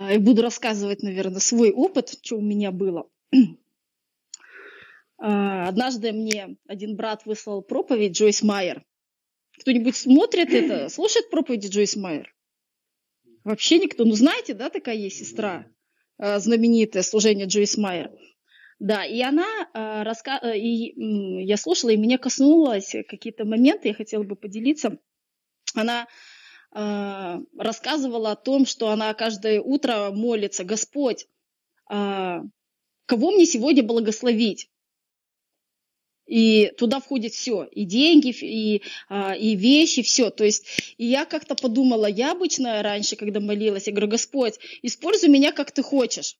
и буду рассказывать, наверное, свой опыт, что у меня было. А, однажды мне один брат выслал проповедь Джойс Майер. Кто-нибудь смотрит это, слушает проповеди Джойс Майер? Вообще никто. Ну, знаете, да, такая есть сестра, а, знаменитое служение Джойс Майер. Да, и она э, раска... и я слушала, и меня коснулось какие-то моменты, я хотела бы поделиться. Она э, рассказывала о том, что она каждое утро молится, Господь, э, кого мне сегодня благословить? И туда входит все, и деньги, и, и вещи, все. То есть, и я как-то подумала, я обычно раньше, когда молилась, я говорю, Господь, используй меня, как ты хочешь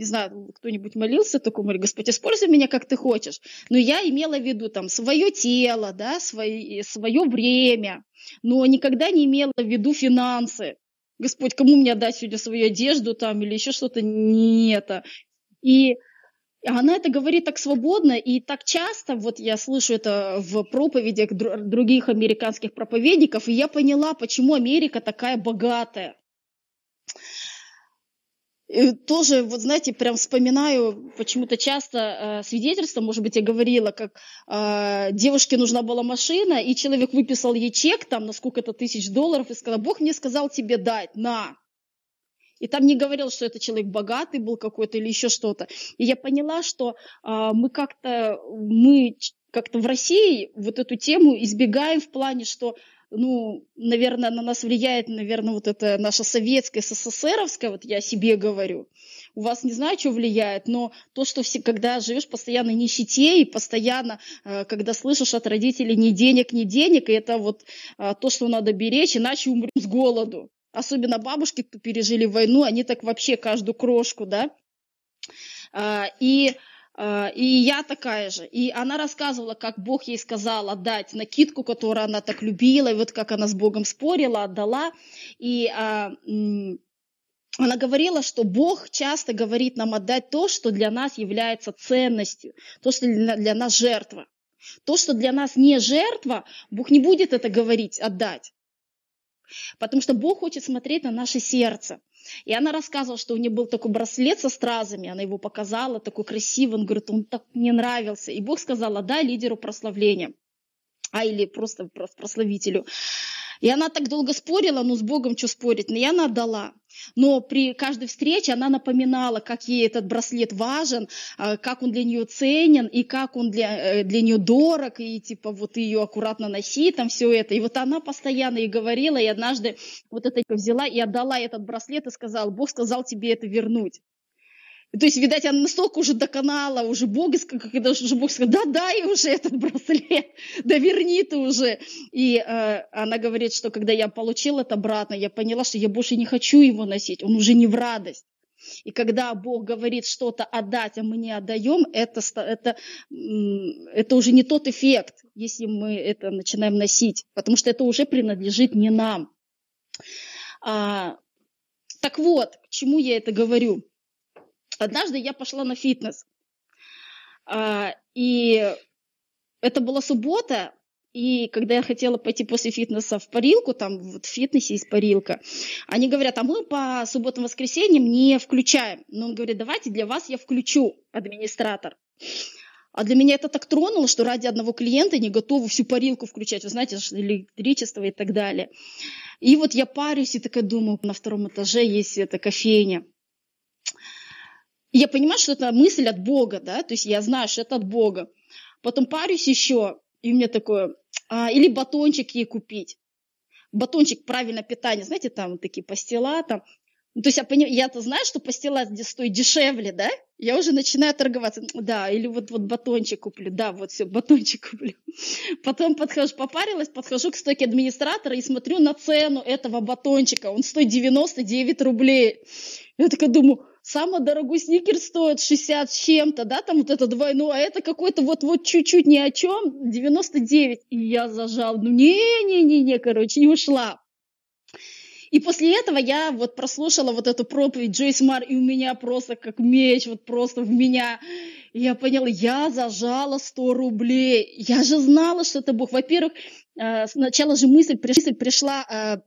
не знаю, кто-нибудь молился такому, говорит, Господь, используй меня, как ты хочешь. Но я имела в виду там свое тело, да, свое, свое время, но никогда не имела в виду финансы. Господь, кому мне отдать сегодня свою одежду там или еще что-то? Не это. И она это говорит так свободно и так часто, вот я слышу это в проповедях других американских проповедников, и я поняла, почему Америка такая богатая. Тоже, вот знаете, прям вспоминаю почему-то часто э, свидетельство, может быть, я говорила, как э, девушке нужна была машина, и человек выписал ей чек там на сколько-то тысяч долларов и сказал, Бог мне сказал тебе дать, на. И там не говорил, что это человек богатый был какой-то или еще что-то. И я поняла, что э, мы как-то, мы как-то в России вот эту тему избегаем в плане, что ну, наверное, на нас влияет, наверное, вот это наша советская, СССРовская, вот я себе говорю. У вас не знаю, что влияет, но то, что все, когда живешь постоянно нищете и постоянно, э, когда слышишь от родителей ни денег, ни денег, и это вот э, то, что надо беречь, иначе умрем с голоду. Особенно бабушки, кто пережили войну, они так вообще каждую крошку, да. А, и и я такая же. И она рассказывала, как Бог ей сказал отдать накидку, которую она так любила, и вот как она с Богом спорила, отдала. И а, она говорила, что Бог часто говорит нам отдать то, что для нас является ценностью, то, что для нас жертва. То, что для нас не жертва, Бог не будет это говорить, отдать. Потому что Бог хочет смотреть на наше сердце. И она рассказывала, что у нее был такой браслет со стразами, она его показала, такой красивый, он говорит, он так мне нравился. И Бог сказал, дай лидеру прославления, а или просто прославителю. И она так долго спорила, ну с Богом что спорить, но я она отдала. Но при каждой встрече она напоминала, как ей этот браслет важен, а, как он для нее ценен, и как он для, э, для нее дорог, и типа вот ее аккуратно носи, там все это. И вот она постоянно и говорила, и однажды вот это взяла и отдала этот браслет и сказала, Бог сказал тебе это вернуть. То есть, видать, она настолько уже доконала, уже Бог, когда уже Бог сказал, да дай уже этот браслет, да верни ты уже. И э, она говорит, что когда я получила это обратно, я поняла, что я больше не хочу его носить, он уже не в радость. И когда Бог говорит что-то отдать, а мы не отдаем, это, это, это уже не тот эффект, если мы это начинаем носить, потому что это уже принадлежит не нам. А, так вот, к чему я это говорю? Однажды я пошла на фитнес. А, и это была суббота, и когда я хотела пойти после фитнеса в парилку, там вот в фитнесе есть парилка, они говорят, а мы по субботам воскресеньям не включаем. Но он говорит, давайте для вас я включу, администратор. А для меня это так тронуло, что ради одного клиента не готовы всю парилку включать. Вы знаете, электричество и так далее. И вот я парюсь и такая думаю, на втором этаже есть эта кофейня. Я понимаю, что это мысль от Бога, да, то есть я знаю, что это от Бога. Потом парюсь еще, и у меня такое, а, или батончик ей купить. Батончик правильное питание, знаете, там такие пастила, там. Ну, то есть я понимаю, я-то знаю, что пастила здесь стоит дешевле, да? Я уже начинаю торговаться. Да, или вот, вот батончик куплю. Да, вот все, батончик куплю. Потом подхожу, попарилась, подхожу к стойке администратора и смотрю на цену этого батончика. Он стоит 99 рублей. Я такая думаю, самый дорогой сникер стоит 60 с чем-то, да, там вот это двойное, а это какой-то вот-вот чуть-чуть ни о чем, 99. И я зажал, ну не-не-не-не, короче, и ушла. И после этого я вот прослушала вот эту проповедь Джойс Мар, и у меня просто как меч, вот просто в меня. И я поняла, я зажала 100 рублей. Я же знала, что это Бог. Во-первых, э, сначала же мысль, мысль пришла, э,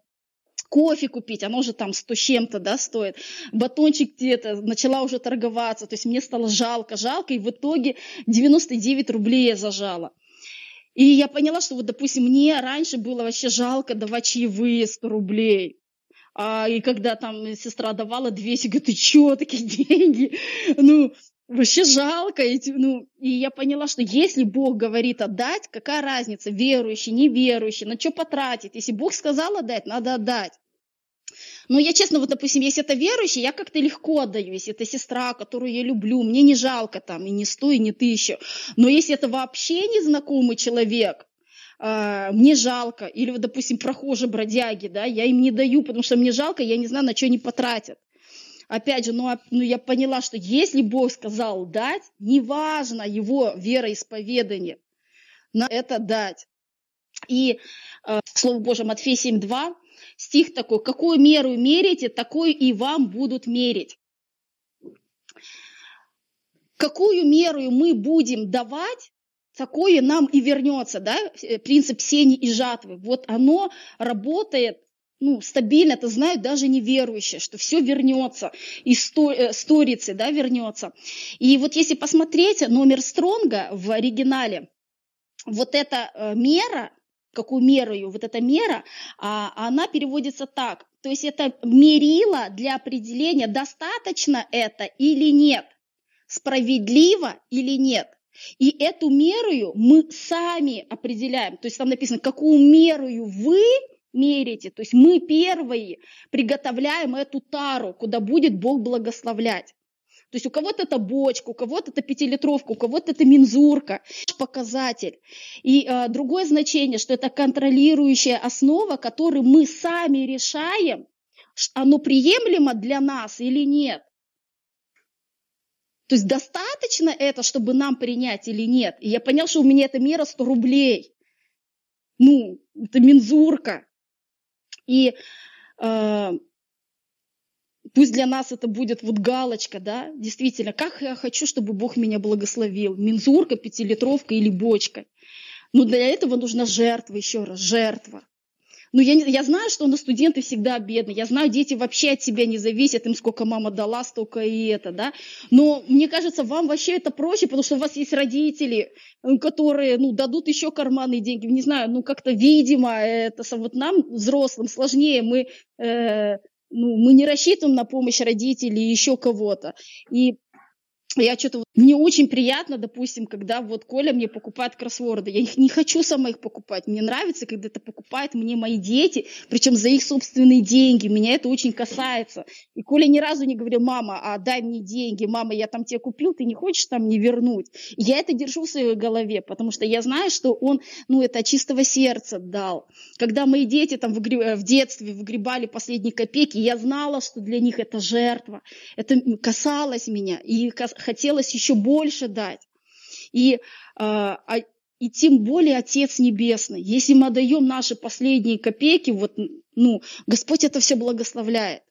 кофе купить, оно уже там сто чем-то, да, стоит, батончик где-то, начала уже торговаться, то есть мне стало жалко, жалко, и в итоге 99 рублей я зажала. И я поняла, что вот, допустим, мне раньше было вообще жалко давать чаевые 100 рублей. А, и когда там сестра давала 200, говорит, ты чё, такие деньги? Ну, вообще жалко. И, ну, и я поняла, что если Бог говорит отдать, какая разница, верующий, неверующий, на что потратить? Если Бог сказал отдать, надо отдать. Но я честно, вот, допустим, если это верующий, я как-то легко отдаю. Если это сестра, которую я люблю, мне не жалко там и не сто, и не тысячу. Но если это вообще незнакомый человек, э, мне жалко. Или, вот, допустим, прохожие бродяги, да, я им не даю, потому что мне жалко, я не знаю, на что они потратят. Опять же, ну, ну я поняла, что если Бог сказал дать, неважно его вероисповедание, на это дать. И э, Слово Божие Матфея 7.2, стих такой, какую меру мерите, такую и вам будут мерить. Какую меру мы будем давать, такое нам и вернется, да, э, принцип сени и жатвы. Вот оно работает ну, стабильно, это знают даже неверующие, что все вернется, и сто, э, сторицы, да, вернется. И вот если посмотреть номер Стронга в оригинале, вот эта э, мера, какую мерою, вот эта мера, а, она переводится так. То есть это мерило для определения, достаточно это или нет, справедливо или нет. И эту меру мы сами определяем. То есть там написано, какую меру вы мерите. То есть мы первые приготовляем эту тару, куда будет Бог благословлять. То есть у кого-то это бочка, у кого-то это пятилитровка, у кого-то это мензурка, показатель. И э, другое значение, что это контролирующая основа, которую мы сами решаем, оно приемлемо для нас или нет. То есть достаточно это, чтобы нам принять или нет. И я понял, что у меня эта мера 100 рублей. Ну, это мензурка. И э, пусть для нас это будет вот галочка, да, действительно, как я хочу, чтобы Бог меня благословил. Мензурка, пятилитровка или бочка. Но для этого нужна жертва, еще раз, жертва. Ну, я, я знаю, что у нас студенты всегда бедные. Я знаю, дети вообще от себя не зависят, им сколько мама дала, столько и это, да. Но мне кажется, вам вообще это проще, потому что у вас есть родители, которые, ну, дадут еще карманные деньги. Не знаю, ну, как-то, видимо, это вот нам, взрослым, сложнее. Мы, э, ну, мы не рассчитываем на помощь родителей и еще кого-то. И я что-то мне очень приятно, допустим, когда вот Коля мне покупает кроссворды. Я их не хочу сама их покупать. Мне нравится, когда это покупают мне мои дети, причем за их собственные деньги. Меня это очень касается. И Коля ни разу не говорил, мама, а дай мне деньги, мама, я там тебе купил, ты не хочешь там мне вернуть. Я это держу в своей голове, потому что я знаю, что он, ну, это от чистого сердца дал. Когда мои дети там в, э, в детстве выгребали последние копейки, я знала, что для них это жертва. Это касалось меня. И хотелось еще больше дать. И, а, а, и тем более Отец Небесный. Если мы отдаем наши последние копейки, вот, ну, Господь это все благословляет.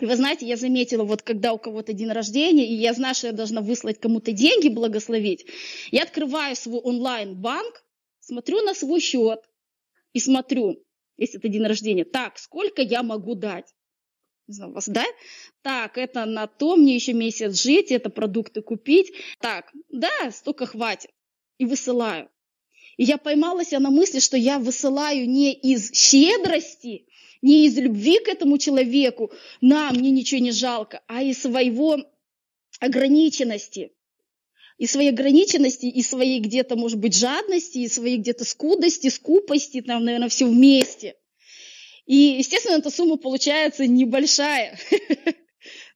И вы знаете, я заметила, вот когда у кого-то день рождения, и я знаю, что я должна выслать кому-то деньги, благословить, я открываю свой онлайн-банк, смотрю на свой счет и смотрю, если это день рождения, так, сколько я могу дать знаю, вас, да? Так, это на то, мне еще месяц жить, это продукты купить. Так, да, столько хватит. И высылаю. И я поймалась на мысли, что я высылаю не из щедрости, не из любви к этому человеку, на, мне ничего не жалко, а из своего ограниченности. И своей ограниченности, и своей где-то, может быть, жадности, и своей где-то скудости, скупости, там, наверное, все вместе. И, естественно, эта сумма получается небольшая.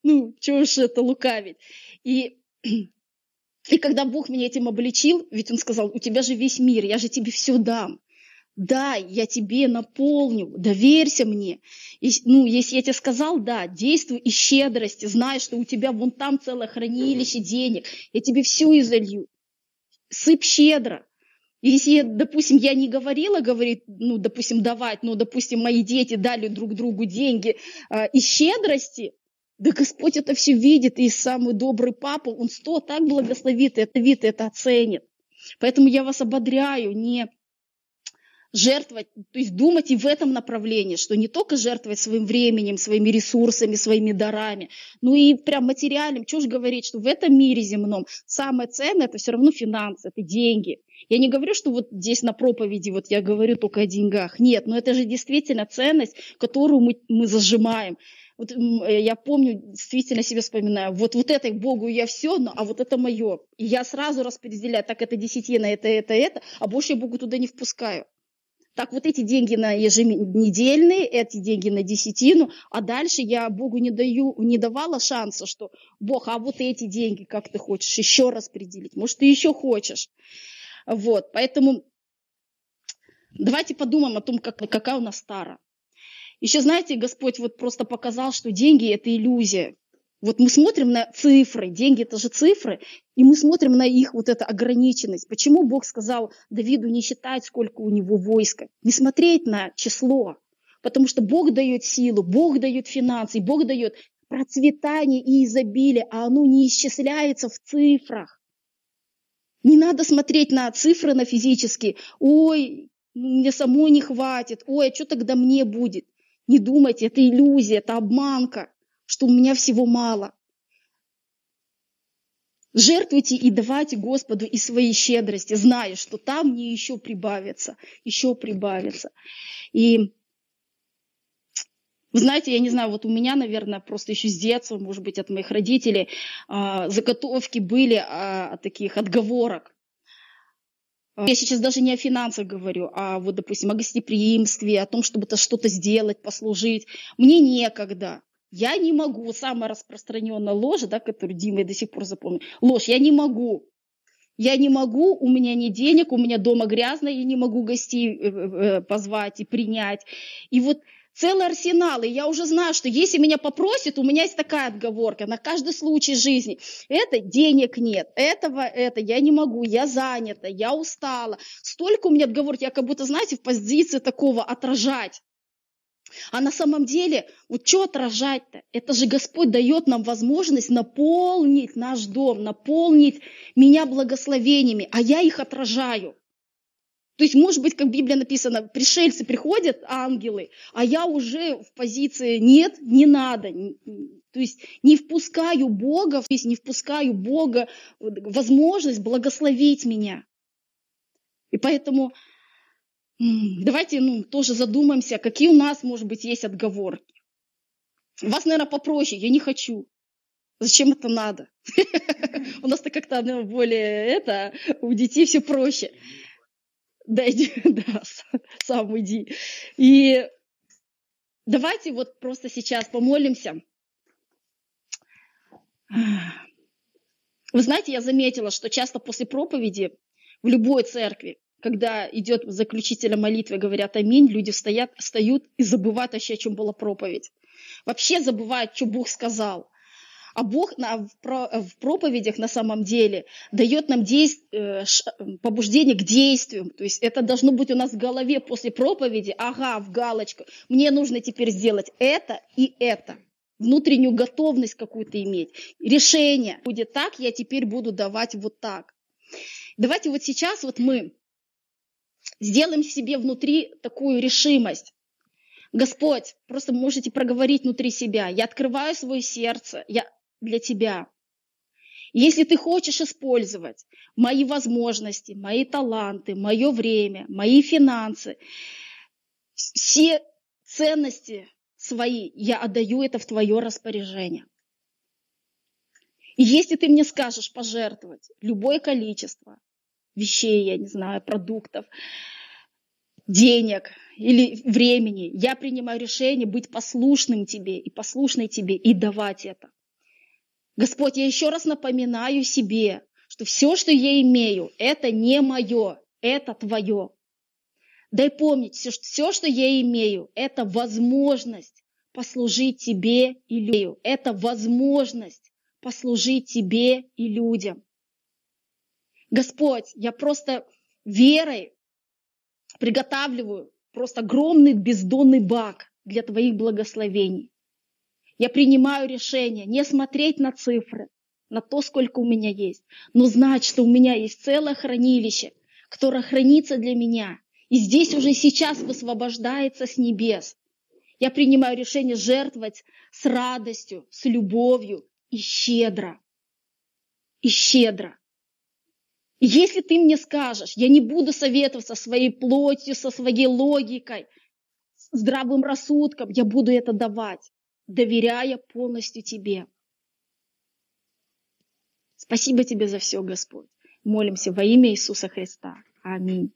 Ну, чего уж это лукавить. И, и когда Бог меня этим обличил, ведь Он сказал, у тебя же весь мир, я же тебе все дам. Да, я тебе наполню, доверься мне. И, ну, если я тебе сказал, да, действуй из щедрости, знай, что у тебя вон там целое хранилище денег, я тебе все изолью. Сыпь щедро. Если, допустим, я не говорила, говорит, ну, допустим, давать, но, допустим, мои дети дали друг другу деньги э, из щедрости, да Господь это все видит, и самый добрый папа, он сто так благословит, это вид, это оценит. Поэтому я вас ободряю, не жертвовать, то есть думать и в этом направлении, что не только жертвовать своим временем, своими ресурсами, своими дарами, но и прям материальным. Чего же говорить, что в этом мире земном самое ценное это все равно финансы, это деньги. Я не говорю, что вот здесь на проповеди вот я говорю только о деньгах. Нет, но это же действительно ценность, которую мы, мы зажимаем. Вот э, я помню, действительно себе вспоминаю, вот, вот этой Богу я все, но, а вот это мое. И я сразу распределяю, так это десятина, это, это, это, а больше я Богу туда не впускаю. Так вот эти деньги на еженедельные, эти деньги на десятину, а дальше я Богу не даю, не давала шанса, что Бог, а вот эти деньги, как ты хочешь, еще распределить, может, ты еще хочешь. Вот, поэтому давайте подумаем о том, как, какая у нас тара. Еще, знаете, Господь вот просто показал, что деньги – это иллюзия. Вот мы смотрим на цифры, деньги – это же цифры, и мы смотрим на их вот эту ограниченность. Почему Бог сказал Давиду не считать, сколько у него войска, не смотреть на число? Потому что Бог дает силу, Бог дает финансы, Бог дает процветание и изобилие, а оно не исчисляется в цифрах. Не надо смотреть на цифры, на физические. Ой, мне самой не хватит. Ой, а что тогда мне будет? Не думайте, это иллюзия, это обманка, что у меня всего мало. Жертвуйте и давайте Господу и свои щедрости, зная, что там мне еще прибавится, еще прибавится. И вы знаете, я не знаю, вот у меня, наверное, просто еще с детства, может быть, от моих родителей, а, заготовки были а, таких отговорок. Я сейчас даже не о финансах говорю, а вот, допустим, о гостеприимстве, о том, чтобы это что-то сделать, послужить. Мне некогда. Я не могу. Самая распространенная ложь, да, которую Дима я до сих пор запомнил. Ложь. Я не могу. Я не могу, у меня нет денег, у меня дома грязно, я не могу гостей э, э, позвать и принять. И вот целый арсенал. И я уже знаю, что если меня попросят, у меня есть такая отговорка на каждый случай жизни. Это денег нет, этого, это, я не могу, я занята, я устала. Столько у меня отговорок, я как будто, знаете, в позиции такого отражать. А на самом деле, вот что отражать-то? Это же Господь дает нам возможность наполнить наш дом, наполнить меня благословениями, а я их отражаю. То есть, может быть, как в Библии написано, пришельцы приходят, ангелы, а я уже в позиции нет, не надо. То есть не впускаю Бога, то есть не впускаю Бога возможность благословить меня. И поэтому давайте ну, тоже задумаемся, какие у нас, может быть, есть отговорки. Вас, наверное, попроще, я не хочу. Зачем это надо? У нас-то как-то более это, у детей все проще да, иди, да, сам иди. И давайте вот просто сейчас помолимся. Вы знаете, я заметила, что часто после проповеди в любой церкви, когда идет заключительная молитва, говорят аминь, люди встают, встают и забывают вообще, о чем была проповедь. Вообще забывают, что Бог сказал. А Бог на, в, про, в проповедях на самом деле дает нам действ, э, побуждение к действию. То есть это должно быть у нас в голове после проповеди. Ага, в галочку. Мне нужно теперь сделать это и это внутреннюю готовность какую-то иметь, решение. Будет так, я теперь буду давать вот так. Давайте вот сейчас вот мы сделаем себе внутри такую решимость. Господь, просто можете проговорить внутри себя. Я открываю свое сердце, я для тебя. Если ты хочешь использовать мои возможности, мои таланты, мое время, мои финансы, все ценности свои, я отдаю это в твое распоряжение. И если ты мне скажешь пожертвовать любое количество вещей, я не знаю, продуктов, денег или времени, я принимаю решение быть послушным тебе и послушной тебе и давать это. Господь, я еще раз напоминаю себе, что все, что я имею, это не мое, это твое. Дай помнить, все, все, что я имею, это возможность послужить тебе и людям. Это возможность послужить тебе и людям. Господь, я просто верой приготавливаю просто огромный бездонный бак для Твоих благословений. Я принимаю решение не смотреть на цифры, на то, сколько у меня есть, но знать, что у меня есть целое хранилище, которое хранится для меня. И здесь уже сейчас высвобождается с небес. Я принимаю решение жертвовать с радостью, с любовью и щедро. И щедро. Если ты мне скажешь, я не буду советоваться со своей плотью, со своей логикой, здравым рассудком, я буду это давать, доверяя полностью тебе. Спасибо тебе за все, Господь. Молимся во имя Иисуса Христа. Аминь.